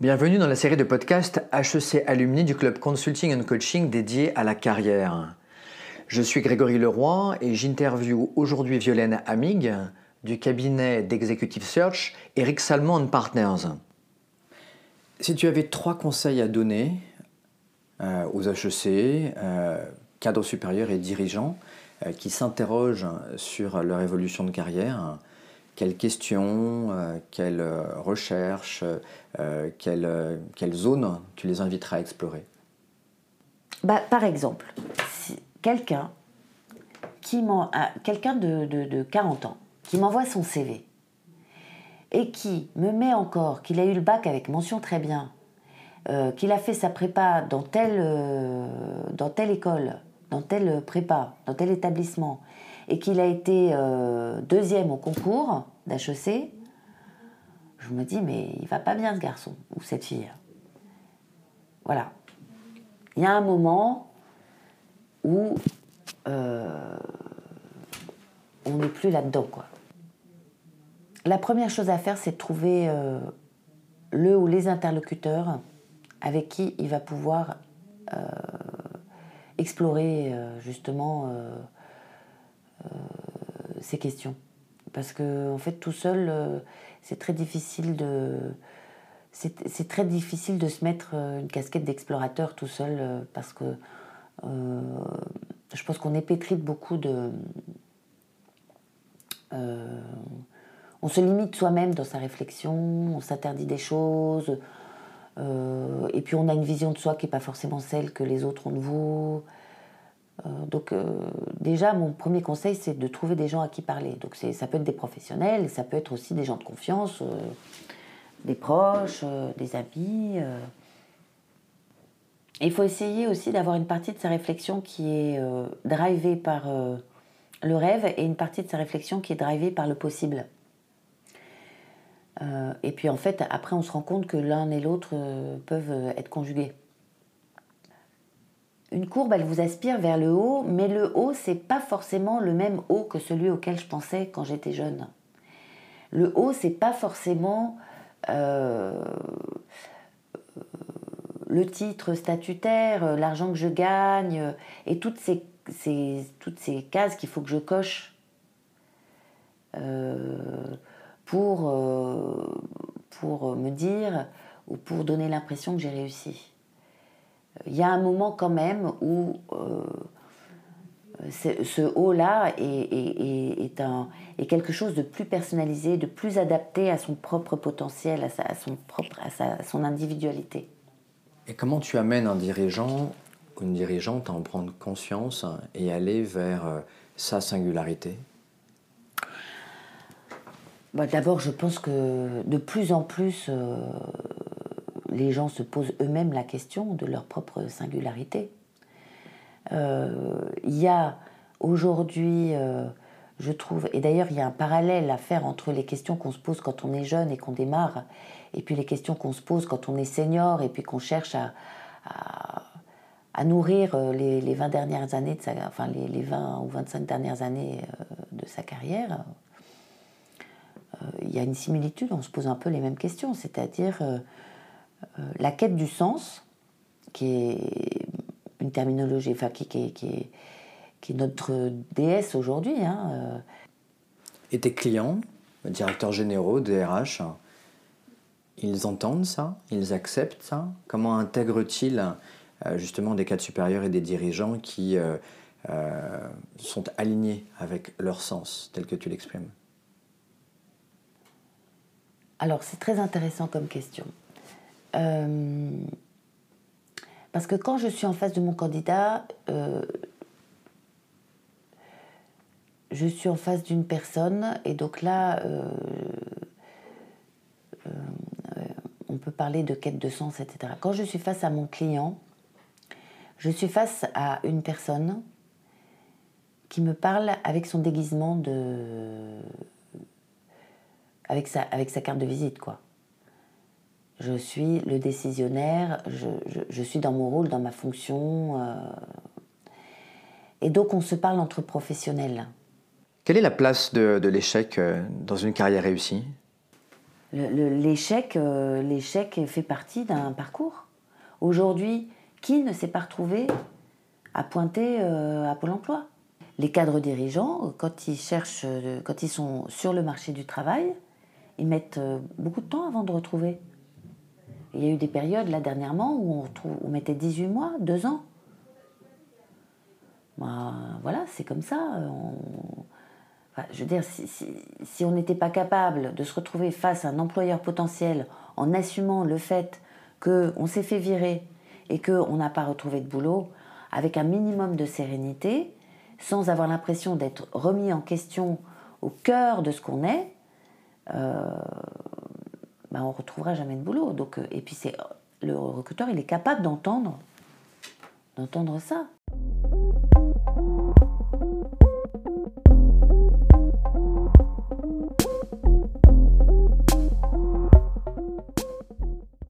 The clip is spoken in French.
Bienvenue dans la série de podcasts HEC Alumni du club Consulting and Coaching dédié à la carrière. Je suis Grégory Leroy et j'interviewe aujourd'hui Violaine Amig du cabinet d'Executive Search Eric Salmon Partners. Si tu avais trois conseils à donner euh, aux HEC, euh, cadres supérieurs et dirigeants euh, qui s'interrogent sur leur évolution de carrière, quelles questions, euh, quelles euh, recherches, euh, quelles, zones tu les inviteras à explorer? Bah, Par exemple, si quelqu'un quelqu'un de, de, de 40 ans qui m'envoie son CV et qui me met encore qu'il a eu le bac avec mention très bien, qu'il a fait sa prépa dans telle, dans telle école, dans telle prépa, dans tel établissement, et qu'il a été euh, deuxième au concours d'HEC, je me dis, mais il va pas bien ce garçon ou cette fille. Voilà. Il y a un moment où euh, on n'est plus là-dedans. La première chose à faire, c'est de trouver euh, le ou les interlocuteurs avec qui il va pouvoir explorer justement ces questions. Parce que en fait, tout seul, c'est très difficile de c'est très difficile de se mettre une casquette d'explorateur tout seul parce que euh, je pense qu'on est pétri de beaucoup de. Euh, on se limite soi-même dans sa réflexion, on s'interdit des choses, euh, et puis on a une vision de soi qui n'est pas forcément celle que les autres ont de vous. Euh, donc euh, déjà, mon premier conseil, c'est de trouver des gens à qui parler. Donc ça peut être des professionnels, ça peut être aussi des gens de confiance, euh, des proches, des amis. Il faut essayer aussi d'avoir une partie de sa réflexion qui est drivée par le rêve et une partie de sa réflexion qui est drivée par le possible. Et puis en fait, après, on se rend compte que l'un et l'autre peuvent être conjugués. Une courbe, elle vous aspire vers le haut, mais le haut, c'est pas forcément le même haut que celui auquel je pensais quand j'étais jeune. Le haut, c'est pas forcément euh, le titre statutaire, l'argent que je gagne, et toutes ces, ces- toutes ces cases qu'il faut que je coche euh, pour, euh, pour me dire ou pour donner l'impression que j'ai réussi. Il y a un moment quand même où euh, ce, haut-là est, est- est- est un- est quelque chose de plus personnalisé, de plus adapté à son propre potentiel, à, sa- à son propre, à, sa- à son individualité. Et comment tu amènes un dirigeant ou une dirigeante à en prendre conscience et aller vers euh, sa singularité? Bah, D'abord, je pense que de plus en plus, euh, les gens se posent eux-mêmes la question de leur propre singularité. Euh, Il y a aujourd'hui, euh, je trouve, et d'ailleurs il y a un parallèle à faire entre les questions qu'on se pose quand on est jeune et qu'on démarre, et puis les questions qu'on se pose quand on est senior et puis qu'on cherche à, nourrir euh, les, les 20 dernières années, de sa, enfin les, les 20 ou 25 dernières années de sa carrière. Il y a une similitude, on se pose un peu les mêmes questions, c'est-à-dire la quête du sens, qui est une terminologie, enfin qui, qui est- qui est, qui est notre déesse aujourd'hui. hein, euh, Et tes clients, directeurs généraux, DRH, ils entendent ça? Ils acceptent ça? Comment intègrent-ils euh, justement des cadres supérieurs et des dirigeants qui euh, euh, sont alignés avec leur sens, tel que tu l'exprimes? Alors, c'est très intéressant comme question. Euh, parce que quand je suis en face de mon candidat, euh, je suis en face d'une personne, et donc là, euh, on peut parler de quête de sens, etc. Quand je suis face à mon client, je suis face à une personne qui me parle avec son déguisement de, avec sa, avec sa carte de visite, quoi. Je suis le décisionnaire, je, je- je suis dans mon rôle, dans ma fonction. euh. Et donc, on se parle entre professionnels. Quelle est la place de, de l'échec euh, dans une carrière réussie? L'échec, l'échec fait partie d'un parcours. Aujourd'hui, qui ne s'est pas retrouvé à pointer à Pôle emploi? Les cadres dirigeants, quand ils, cherchent, quand ils sont sur le marché du travail, ils mettent beaucoup de temps avant de retrouver. Il y a eu des périodes, là, dernièrement, où on, mettait 18 mois, 2 ans. Bah, voilà, c'est comme ça. je veux dire, si, on n'était pas capable de se retrouver face à un employeur potentiel en assumant le fait qu'on s'est fait virer et qu'on n'a pas retrouvé de boulot, avec un minimum de sérénité, sans avoir l'impression d'être remis en question au cœur de ce qu'on est, euh, ben, on retrouvera jamais de boulot. Donc, euh, et puis le recruteur, il est capable d'entendre, d'entendre ça.